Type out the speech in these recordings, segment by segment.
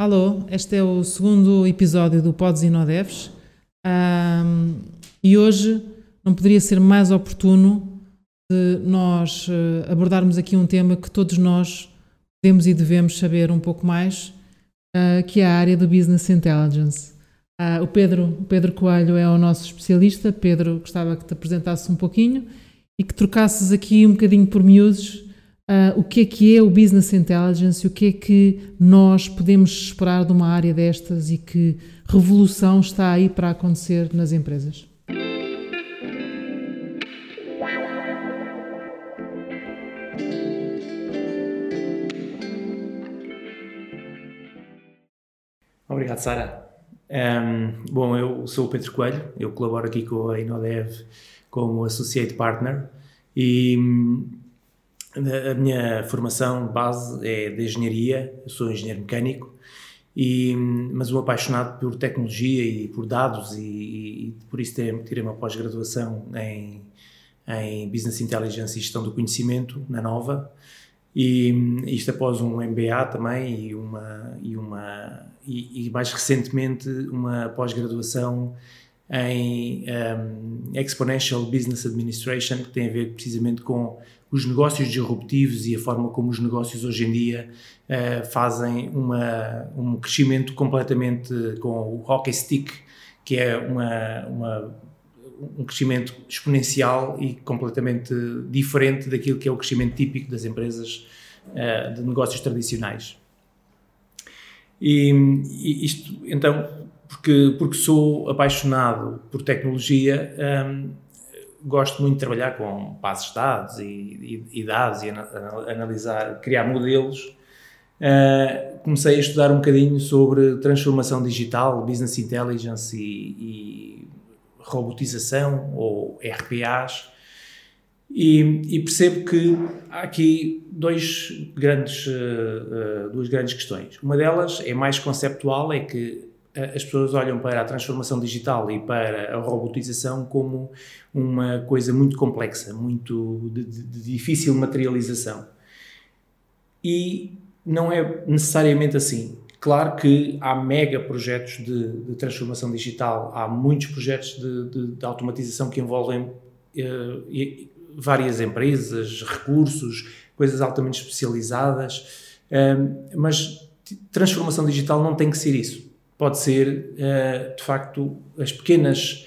Alô, este é o segundo episódio do Pods e Nodevs um, e hoje não poderia ser mais oportuno de nós uh, abordarmos aqui um tema que todos nós podemos e devemos saber um pouco mais, uh, que é a área do Business Intelligence. Uh, o, Pedro, o Pedro Coelho é o nosso especialista. Pedro, gostava que te apresentasse um pouquinho e que trocasses aqui um bocadinho por miúdos Uh, o que é que é o Business Intelligence o que é que nós podemos esperar de uma área destas e que revolução está aí para acontecer nas empresas? Obrigado, Sara. Um, bom, eu sou o Pedro Coelho, eu colaboro aqui com a Inodev como Associate Partner e a minha formação base é de engenharia, eu sou engenheiro mecânico, e, mas um apaixonado por tecnologia e por dados, e, e por isso tirei, uma pós-graduação em, em Business Intelligence e Gestão do Conhecimento, na Nova, e isto após um MBA também e uma e uma e, e mais recentemente uma pós-graduação em um, Exponential Business Administration que tem a ver precisamente com os negócios disruptivos e a forma como os negócios hoje em dia uh, fazem uma, um crescimento completamente com o hockey stick, que é uma, uma, um crescimento exponencial e completamente diferente daquilo que é o crescimento típico das empresas uh, de negócios tradicionais. E, e, isto, então, porque, porque sou apaixonado por tecnologia, um, gosto muito de trabalhar com bases de dados e, e, e dados e analisar, criar modelos. Uh, comecei a estudar um bocadinho sobre transformação digital, business intelligence e, e robotização ou RPAs e, e, percebo que há aqui dois grandes, uh, duas grandes questões. Uma delas é mais conceptual, é que as pessoas olham para a transformação digital e para a robotização como uma coisa muito complexa, muito de, de, difícil materialização. E não é necessariamente assim. Claro que há mega projetos de, de transformação digital, há muitos projetos de, de automatização que envolvem uh, várias empresas, recursos, coisas altamente especializadas, uh, mas transformação digital não tem que ser isso pode ser, uh, de facto, as pequenas,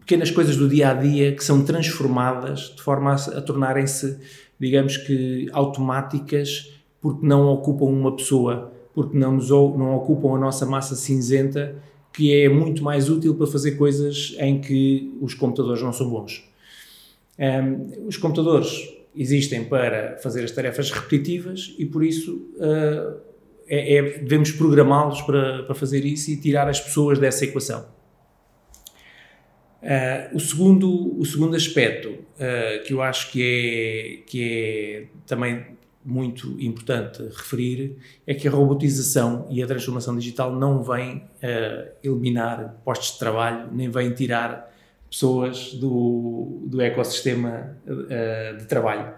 pequenas coisas do dia a dia que são transformadas de forma a, a tornarem-se, digamos que, automáticas, porque não ocupam uma pessoa, porque não, nos, não ocupam a nossa massa cinzenta, que é muito mais útil para fazer coisas em que os computadores não são bons. Um, os computadores existem para fazer as tarefas repetitivas e, por isso, uh, é, é, devemos programá-los para, para fazer isso e tirar as pessoas dessa equação. Uh, o, segundo, o segundo aspecto uh, que eu acho que é, que é também muito importante referir é que a robotização e a transformação digital não vem uh, eliminar postos de trabalho, nem vem tirar pessoas do, do ecossistema de trabalho.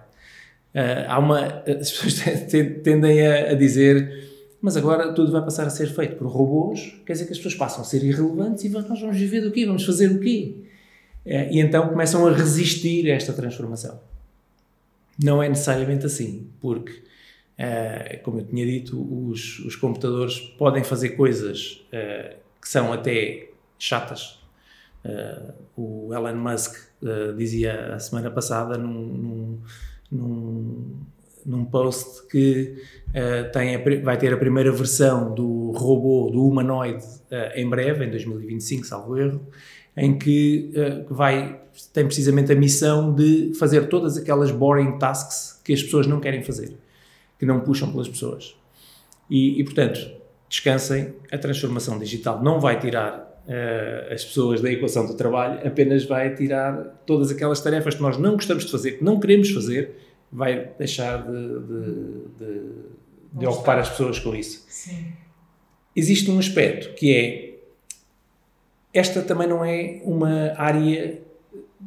há uma, as pessoas tendem a, a dizer mas agora tudo vai passar a ser feito por robôs, quer dizer que as pessoas passam a ser irrelevantes e nós vamos viver do quê? Vamos fazer o quê? É, e então começam a resistir a esta transformação. Não é necessariamente assim, porque, é, como eu tinha dito, os, os computadores podem fazer coisas é, que são até chatas. O Elon Musk dizia a semana passada num, num, num num post que uh, tem a, vai ter a primeira versão do robô, do humanoide, uh, em breve, em 2025, salvo erro, em que uh, vai, tem precisamente a missão de fazer todas aquelas boring tasks que as pessoas não querem fazer, que não puxam pelas pessoas. E, e portanto, descansem, a transformação digital não vai tirar as pessoas da equação do trabalho, apenas vai tirar todas aquelas tarefas que nós não gostamos de fazer, que não queremos fazer, vai deixar de, de, de, de ocupar as pessoas com isso. Sim. Existe um aspecto que é esta também não é uma área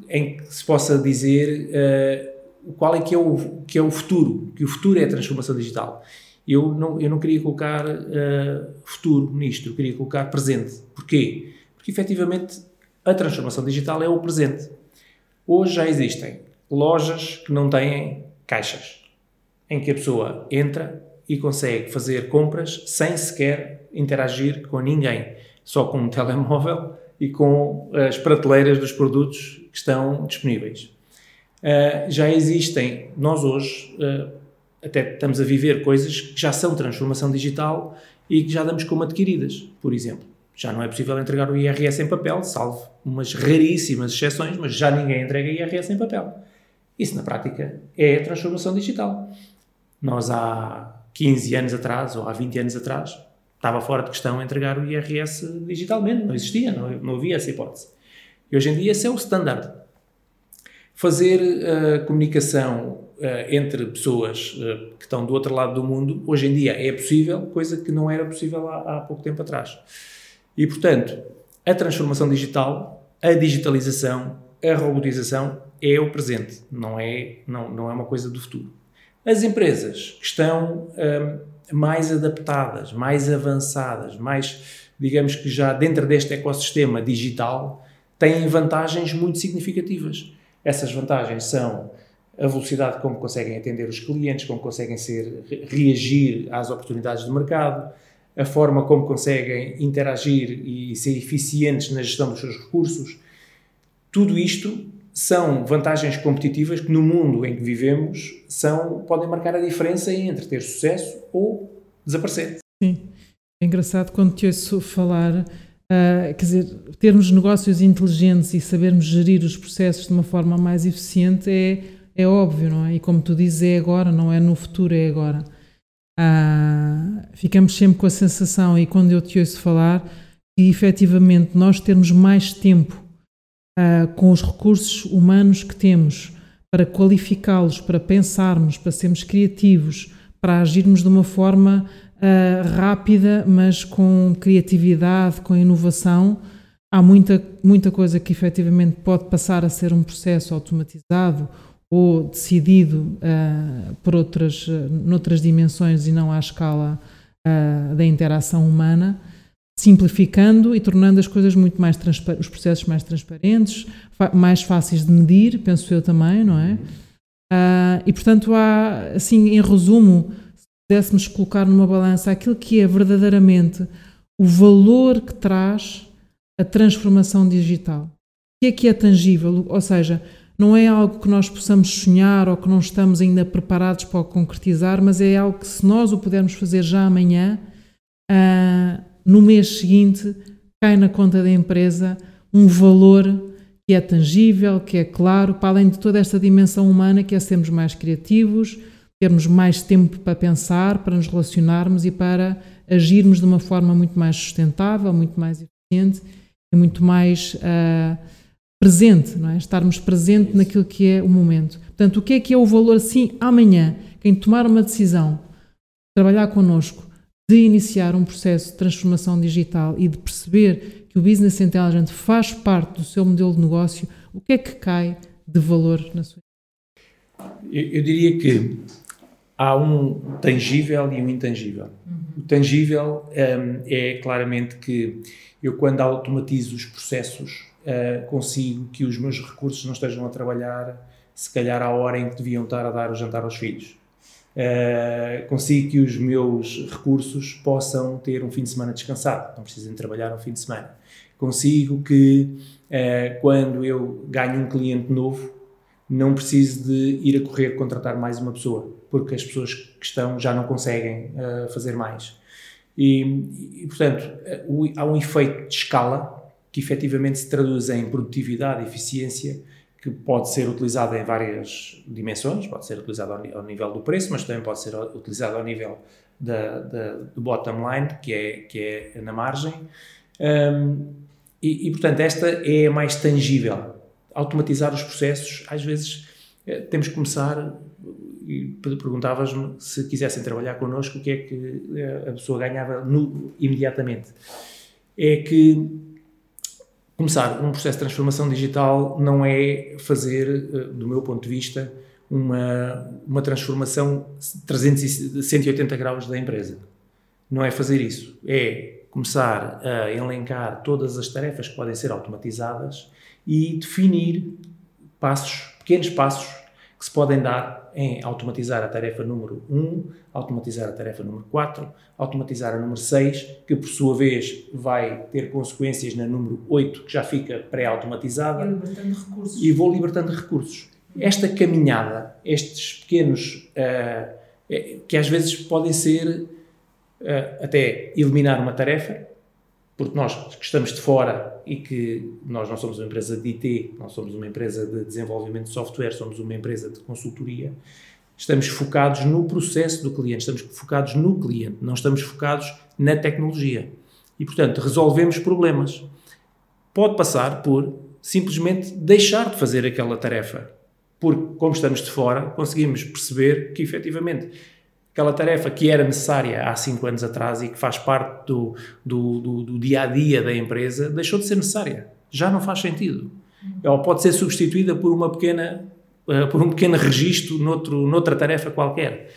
em que se possa dizer uh, qual é que é, o, que é o futuro, que o futuro é a transformação digital. Eu não, eu não queria colocar uh, futuro nisto, eu queria colocar presente. Porquê? Porque efetivamente a transformação digital é o presente. Hoje já existem lojas que não têm caixas, em que a pessoa entra e consegue fazer compras sem sequer interagir com ninguém, só com um telemóvel e com as prateleiras dos produtos que estão disponíveis. Uh, já existem, nós hoje uh, até estamos a viver coisas que já são transformação digital e que já damos como adquiridas, por exemplo. Já não é possível entregar o IRS em papel, salvo umas raríssimas exceções, mas já ninguém entrega IRS em papel. Isso, na prática, é transformação digital. Nós, há 15 anos atrás, ou há 20 anos atrás, estava fora de questão entregar o IRS digitalmente, não existia, não, não havia essa hipótese. E hoje em dia esse é o standard. Fazer uh, comunicação uh, entre pessoas uh, que estão do outro lado do mundo, hoje em dia é possível, coisa que não era possível há, há pouco tempo atrás. E, portanto, a transformação digital, a digitalização, a robotização é o presente, não é, não, não é uma coisa do futuro. As empresas que estão um, mais adaptadas, mais avançadas, mais, digamos que já dentro deste ecossistema digital, têm vantagens muito significativas. Essas vantagens são a velocidade como conseguem atender os clientes, como conseguem ser, reagir às oportunidades de mercado, a forma como conseguem interagir e ser eficientes na gestão dos seus recursos. Tudo isto são vantagens competitivas que no mundo em que vivemos são, podem marcar a diferença entre ter sucesso ou desaparecer. Sim, é engraçado quando te ouço falar, uh, quer dizer, termos negócios inteligentes e sabermos gerir os processos de uma forma mais eficiente é, é óbvio, não é? E como tu dizes, é agora, não é no futuro, é agora. Uh, ficamos sempre com a sensação, e quando eu te ouço falar, que efetivamente nós termos mais tempo uh, com os recursos humanos que temos para qualificá-los, para pensarmos, para sermos criativos, para agirmos de uma forma uh, rápida, mas com criatividade, com inovação. Há muita, muita coisa que efetivamente pode passar a ser um processo automatizado ou decidido uh, por outras, noutras dimensões e não à escala uh, da interação humana simplificando e tornando as coisas muito mais os processos mais transparentes, mais fáceis de medir, penso eu também, não é? Uh, e portanto há, assim, em resumo, se pudéssemos colocar numa balança aquilo que é verdadeiramente o valor que traz a transformação digital. O que é que é tangível? Ou seja, não é algo que nós possamos sonhar ou que não estamos ainda preparados para concretizar, mas é algo que se nós o pudermos fazer já amanhã, uh, no mês seguinte cai na conta da empresa um valor que é tangível, que é claro, para além de toda esta dimensão humana, que é sermos mais criativos, termos mais tempo para pensar, para nos relacionarmos e para agirmos de uma forma muito mais sustentável, muito mais eficiente e muito mais uh, presente, não é? Estarmos presente naquilo que é o momento. Portanto, o que é que é o valor, sim, amanhã, quem tomar uma decisão, trabalhar connosco, de iniciar um processo de transformação digital e de perceber que o Business Intelligent faz parte do seu modelo de negócio, o que é que cai de valor na sua eu, eu diria que há um tangível e um intangível. Uhum. O tangível um, é claramente que eu, quando automatizo os processos, uh, consigo que os meus recursos não estejam a trabalhar, se calhar, à hora em que deviam estar a dar o jantar aos filhos uh, consigo que os meus recursos possam ter um fim de semana descansado, não precisem trabalhar um fim de semana. Consigo que uh, quando eu ganho um cliente novo, não preciso de ir a correr contratar mais uma pessoa, porque as pessoas que estão já não conseguem uh, fazer mais. E, e portanto, uh, há um efeito de escala que efetivamente se traduz em produtividade, eficiência que pode ser utilizado em várias dimensões, pode ser utilizado ao, nível do preço, mas também pode ser utilizado ao nível da, da, do bottom line, que é, que é na margem. Um, e, e, portanto, esta é a mais tangível. Automatizar os processos, às vezes eh, temos que começar, e perguntavas-me se quisessem trabalhar connosco, o que é que eh, a pessoa ganhava no, imediatamente. É que começar um processo de transformação digital não é fazer, eh, do meu ponto de vista, uma, uma transformação 300, 180 graus da empresa. Não é fazer isso, é começar a elencar todas as tarefas que podem ser automatizadas e definir passos, pequenos passos que se podem dar em automatizar a tarefa número 1, automatizar a tarefa número 4, automatizar a número 6, que por sua vez vai ter consequências na número 8, que já fica pré-automatizada. E, e vou libertando recursos. Esta caminhada, estes pequenos, uh, que às vezes podem ser uh, até eliminar uma tarefa, porque nós que estamos de fora e que nós não somos uma empresa de IT, não somos uma empresa de desenvolvimento de software, somos uma empresa de consultoria, estamos focados no processo do cliente, estamos focados no cliente, não estamos focados na tecnologia. E, portanto, resolvemos problemas. Pode passar por simplesmente deixar de fazer aquela tarefa, porque, como estamos de fora, conseguimos perceber que, efetivamente, aquela tarefa que era necessária há cinco anos atrás e que faz parte do, do, do, do dia a dia da empresa, deixou de ser necessária. Já não faz sentido. Ela pode ser substituída por uma pequena uh, por um pequeno registro noutro, noutra tarefa qualquer.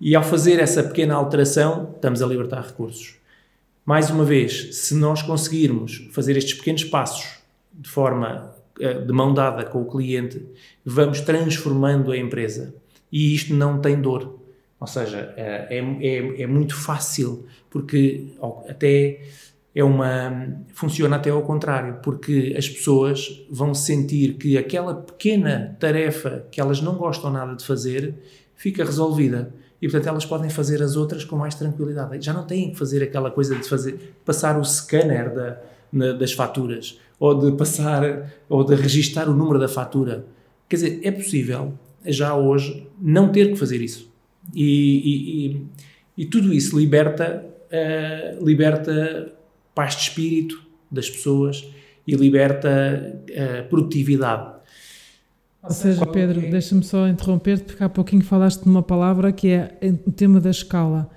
E ao fazer essa pequena alteração, estamos a libertar recursos. Mais uma vez, se nós conseguirmos fazer estes pequenos passos de forma uh, de mão dada com o cliente, vamos transformando a empresa. E isto não tem dor ou seja, é, é, é muito fácil, porque até é uma. funciona até ao contrário, porque as pessoas vão sentir que aquela pequena tarefa que elas não gostam nada de fazer fica resolvida. E portanto elas podem fazer as outras com mais tranquilidade. Já não têm que fazer aquela coisa de fazer, passar o scanner da, na, das faturas, ou de passar, ou de registar o número da fatura. Quer dizer, é possível, já hoje, não ter que fazer isso. E, e, e, e tudo isso liberta, uh, liberta paz de espírito das pessoas e liberta uh, produtividade. Ou seja, Pedro, é? deixa-me só interromper-te, porque há pouquinho falaste de uma palavra que é o tema da escala.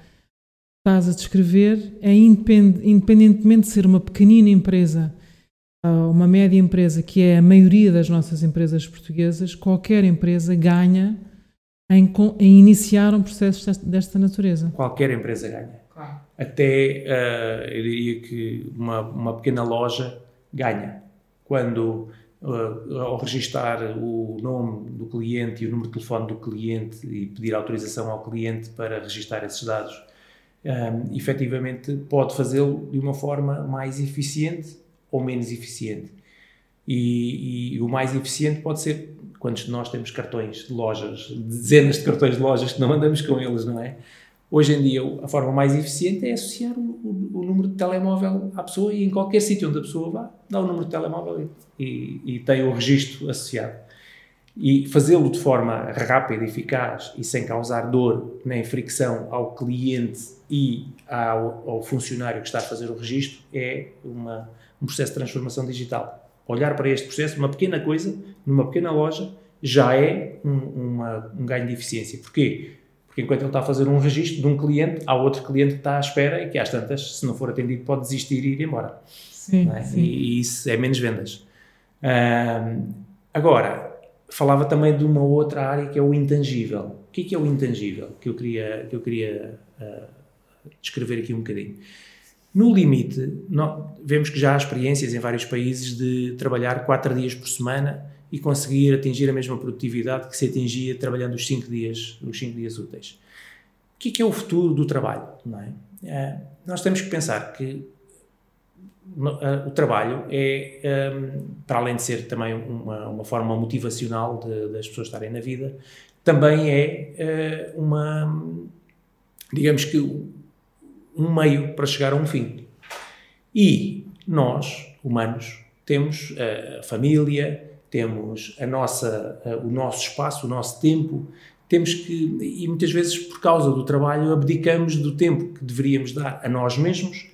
Estás a descrever, é independentemente de ser uma pequenina empresa, uma média empresa, que é a maioria das nossas empresas portuguesas, qualquer empresa ganha em, em iniciar um processo desta, natureza. Qualquer empresa ganha. Claro. Até, uh, eu diria que uma, uma pequena loja ganha. Quando, uh, ao registar o nome do cliente e o número de telefone do cliente e pedir autorização ao cliente para registar esses dados, um, eh, efetivamente pode fazê-lo de uma forma mais eficiente ou menos eficiente. E, e, o mais eficiente pode ser quantos de nós temos cartões de lojas, dezenas de cartões de lojas que não andamos com eles, não é? Hoje em dia, a forma mais eficiente é associar o, o, o número de telemóvel à pessoa e em qualquer sítio onde a pessoa vá, dá o número de telemóvel e, e tem o registro associado. E fazê-lo de forma rápida, eficaz e sem causar dor nem fricção ao cliente e ao, ao funcionário que está a fazer o registro é uma, um processo de transformação digital olhar para este processo, uma pequena coisa, numa pequena loja, já é um, uma, um ganho de eficiência. Porquê? Porque enquanto ele está a fazer um registro de um cliente, há outro cliente que está à espera e que às tantas, se não for atendido, pode desistir e ir embora. Sim, é? sim. E, e, isso é menos vendas. agora, falava também de uma outra área que é o intangível. O que é, que é o intangível? Que eu queria, que eu queria uh, descrever aqui um bocadinho. No limite, vemos que já há experiências em vários países de trabalhar quatro dias por semana e conseguir atingir a mesma produtividade que se atingia trabalhando os cinco dias, os cinco dias úteis. O que é, que é o futuro do trabalho? É? é nós temos que pensar que o trabalho é, um, para além de ser também uma, uma forma motivacional de, das pessoas estarem na vida, também é uh, uma, digamos que um meio para chegar a um fim. E nós, humanos, temos a família, temos a nossa, o nosso espaço, o nosso tempo, temos que, e muitas vezes por causa do trabalho, abdicamos do tempo que deveríamos dar a nós mesmos,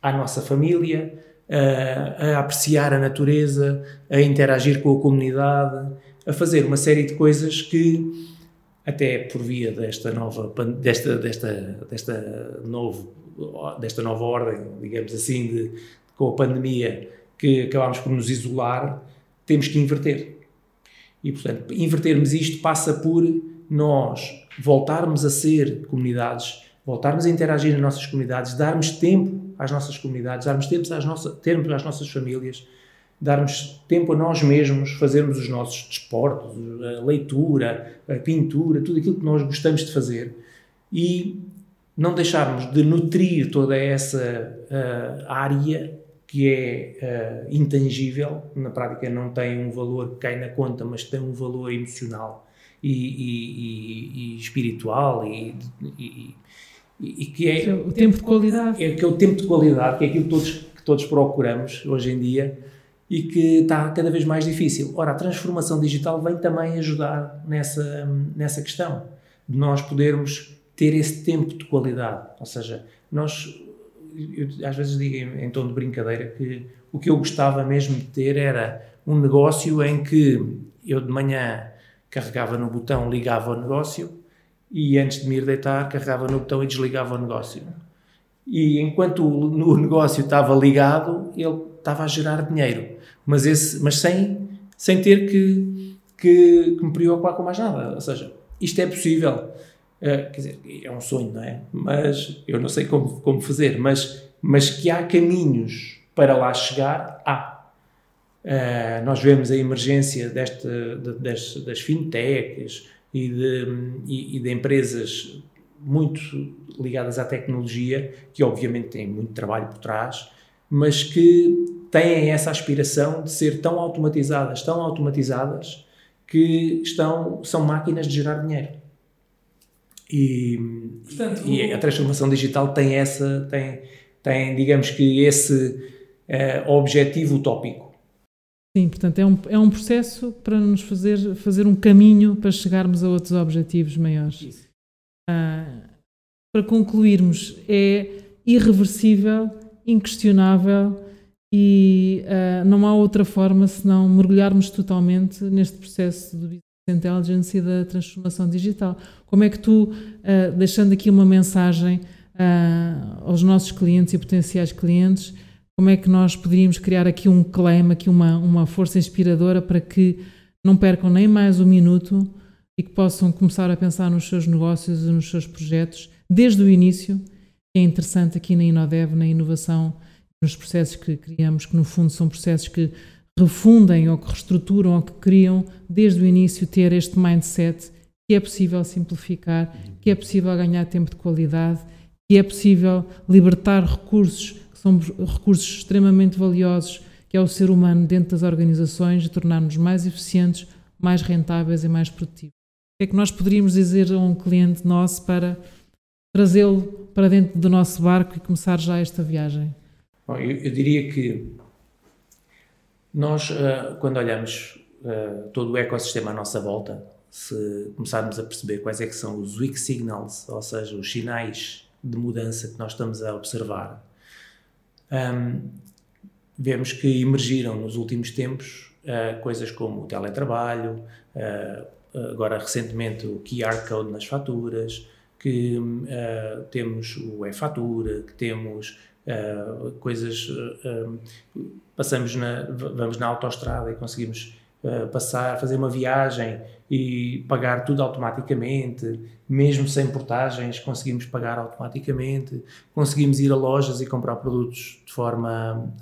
à nossa família, a, a apreciar a natureza, a interagir com a comunidade, a fazer uma série de coisas que até por via desta nova desta desta desta novo desta nova ordem, digamos assim, de, com a pandemia, que acabámos por nos isolar, temos que inverter. E, portanto, invertermos isto passa por nós voltarmos a ser comunidades, voltarmos a interagir nas nossas comunidades, darmos tempo às nossas comunidades, darmos tempo às, nossas, tempo às nossas famílias, darmos tempo a nós mesmos, fazermos os nossos desportos, a leitura, a pintura, tudo aquilo que nós gostamos de fazer e não deixarmos de nutrir toda essa uh, área que é uh, intangível, na prática não tem um valor que cai na conta, mas tem um valor emocional e, e, e, e espiritual e, que é o tempo de qualidade. É, que é o tempo de qualidade, que é aquilo que todos, que todos procuramos hoje em dia e que está cada vez mais difícil. Ora, a transformação digital vem também ajudar nessa, nessa questão, de nós podermos ter esse tempo de qualidade. Ou seja, nós eu, às vezes digo em, em tom de brincadeira que o que eu gostava mesmo de ter era um negócio em que eu de manhã carregava no botão, ligava o negócio e antes de me ir deitar carregava no botão e desligava o negócio. E enquanto o, o negócio estava ligado, ele estava a gerar dinheiro, mas, esse, mas sem, sem ter que, que, que me preocupar com mais nada. Ou seja, isto é possível. Uh, quer dizer, é um sonho, não é? Mas eu não sei como, como fazer, mas, mas que há caminhos para lá chegar, há. Uh, nós vemos a emergência deste, de, das, das fintechs e de, e, e de empresas muito ligadas à tecnologia, que obviamente têm muito trabalho por trás, mas que têm essa aspiração de ser tão automatizadas, tão automatizadas, que estão, são máquinas de gerar dinheiro. E, Portanto, e a transformação digital tem essa, tem, tem digamos que esse uh, objetivo utópico. Sim, portanto é um, é um processo para nos fazer, fazer um caminho para chegarmos a outros objetivos maiores. Uh, para concluirmos, é irreversível, inquestionável e uh, não há outra forma senão mergulharmos totalmente neste processo do intelligence e da transformação digital. Como é que tu, uh, deixando aqui uma mensagem uh, aos nossos clientes e potenciais clientes, como é que nós poderíamos criar aqui um claim, aqui uma, uma força inspiradora para que não percam nem mais um minuto e que possam começar a pensar nos seus negócios e nos seus projetos desde o início, que é interessante aqui na Inodev, na inovação, nos processos que criamos, que no fundo são processos que refundem ou que reestruturam ou que criam desde o início ter este mindset que é possível simplificar, que é possível ganhar tempo de qualidade, que é possível libertar recursos que são recursos extremamente valiosos, que é o ser humano dentro das organizações e tornar-nos mais eficientes, mais rentáveis e mais produtivos. O que é que nós poderíamos dizer a um cliente nosso para trazê-lo para dentro do nosso barco e começar já esta viagem? Bom, eu, eu diria que nós, uh, quando olhamos uh, todo o ecossistema à nossa volta, se começarmos a perceber quais é que são os weak signals, ou seja, os sinais de mudança que nós estamos a observar, um, vemos que emergiram nos últimos tempos uh, coisas como o teletrabalho, agora recentemente o QR Code nas faturas, que temos o e-fatura, que temos Uh, coisas uh, passamos na vamos na autoestrada e conseguimos uh, passar fazer uma viagem e pagar tudo automaticamente mesmo sem portagens conseguimos pagar automaticamente conseguimos ir a lojas e comprar produtos de forma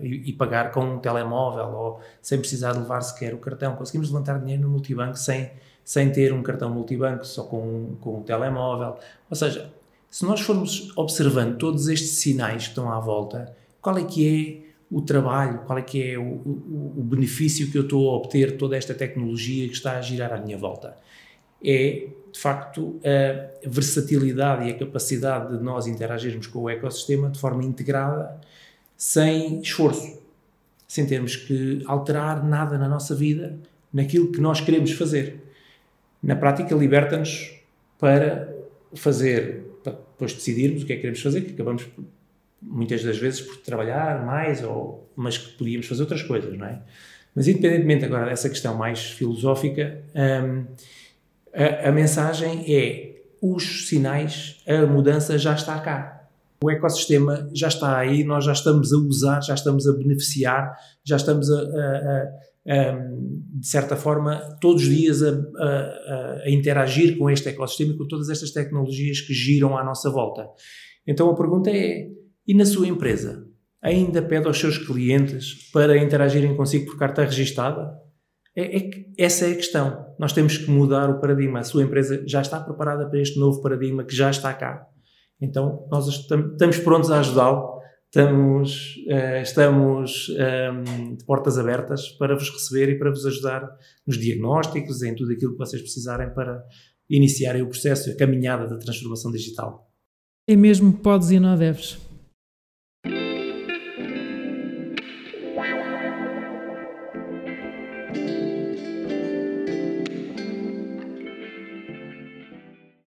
e, e, pagar com um telemóvel ou sem precisar de levar sequer o cartão. Conseguimos levantar dinheiro no multibanco sem sem ter um cartão multibanco só com com um telemóvel. Ou seja se nós formos observando todos estes sinais que estão à volta, qual é que é o trabalho, qual é que é o, o, o benefício que eu estou a obter toda esta tecnologia que está a girar à minha volta? É, de facto, a versatilidade e a capacidade de nós interagirmos com o ecossistema de forma integrada, sem esforço, sem termos que alterar nada na nossa vida, naquilo que nós queremos fazer. Na prática, liberta-nos para fazer depois decidirmos o que é que queremos fazer, que acabamos muitas das vezes por trabalhar mais, ou, mas que podíamos fazer outras coisas, não é? Mas independentemente agora dessa questão mais filosófica, hum, a, a mensagem é os sinais, a mudança já está cá. O ecossistema já está aí, nós já estamos a usar, já estamos a beneficiar, já estamos a, a, um, de certa forma, todos os dias a, a, a, interagir com este ecossistema e com todas estas tecnologias que giram à nossa volta. Então a pergunta é: e na sua empresa? Ainda pede aos seus clientes para interagirem consigo por carta registada? É, é, essa é a questão. Nós temos que mudar o paradigma. A sua empresa já está preparada para este novo paradigma que já está cá. Então, nós estamos prontos a ajudá-lo Estamos, uh, estamos um, ehm, de portas abertas para vos receber e para vos ajudar nos diagnósticos, em tudo aquilo que vocês precisarem para iniciarem o processo, a caminhada da transformação digital. É mesmo podes e não deves.